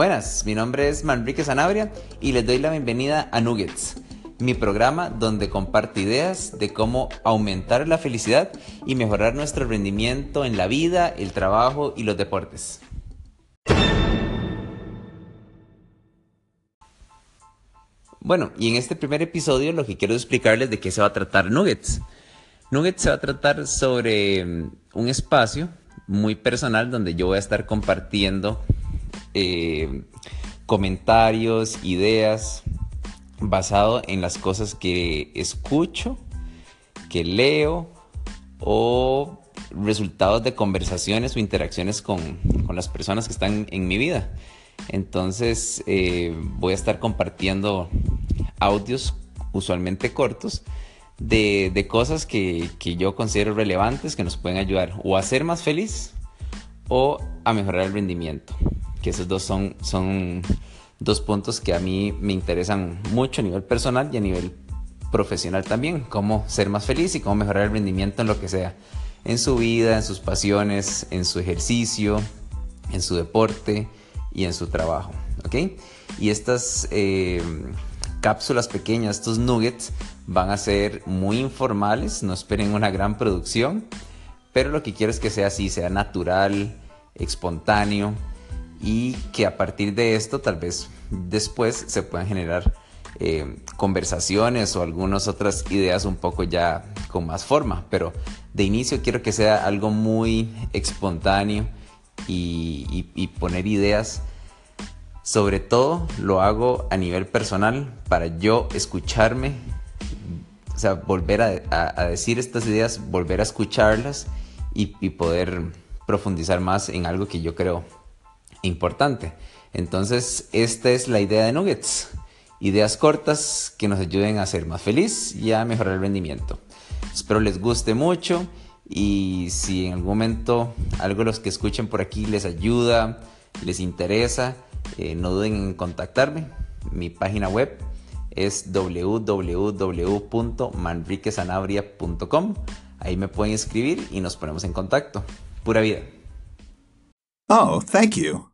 Buenas, mi nombre es Manrique Sanabria y les doy la bienvenida a Nuggets, mi programa donde comparto ideas de cómo aumentar la felicidad y mejorar nuestro rendimiento en la vida, el trabajo y los deportes. Bueno, y en este primer episodio lo que quiero explicarles de qué se va a tratar Nuggets. Nuggets se va a tratar sobre mm, un espacio muy personal donde yo voy a estar compartiendo eh, comentarios, ideas, basado en las cosas que escucho, que leo o resultados de conversaciones o interacciones con, las personas que están en mi vida. Entonces eh, voy a estar compartiendo audios usualmente cortos de, cosas que, que, yo considero relevantes que nos pueden ayudar o a ser más feliz o a mejorar el rendimiento que esos dos son, son dos puntos que a mí me interesan mucho a nivel personal y a nivel profesional también, cómo ser más feliz y cómo mejorar el rendimiento en lo que sea, en su vida, en sus pasiones, en su ejercicio, en su deporte y en su trabajo, ¿ok? Y estas eh, cápsulas pequeñas, estos nuggets, van a ser muy informales, no esperen una gran producción, pero lo que quiero es que sea así, sea natural, espontáneo, y que a partir de esto tal vez después se puedan generar eh, conversaciones o algunas otras ideas un poco ya con más forma, pero de inicio quiero que sea algo muy espontáneo y, poner ideas. Sobre todo lo hago a nivel personal para yo escucharme, o sea, volver a, decir estas ideas, volver a escucharlas y, y poder profundizar más en algo que yo creo importante. Entonces, esta es la idea de Nuggets. Ideas cortas que nos ayuden a ser más feliz y a mejorar el rendimiento. Espero les guste mucho y si en algún momento algo de los que escuchen por aquí les ayuda, les interesa, eh, no duden en contactarme. Mi página web es www.manriquesanabria.com. Ahí me pueden escribir y nos ponemos en contacto. Pura vida. Oh, thank you.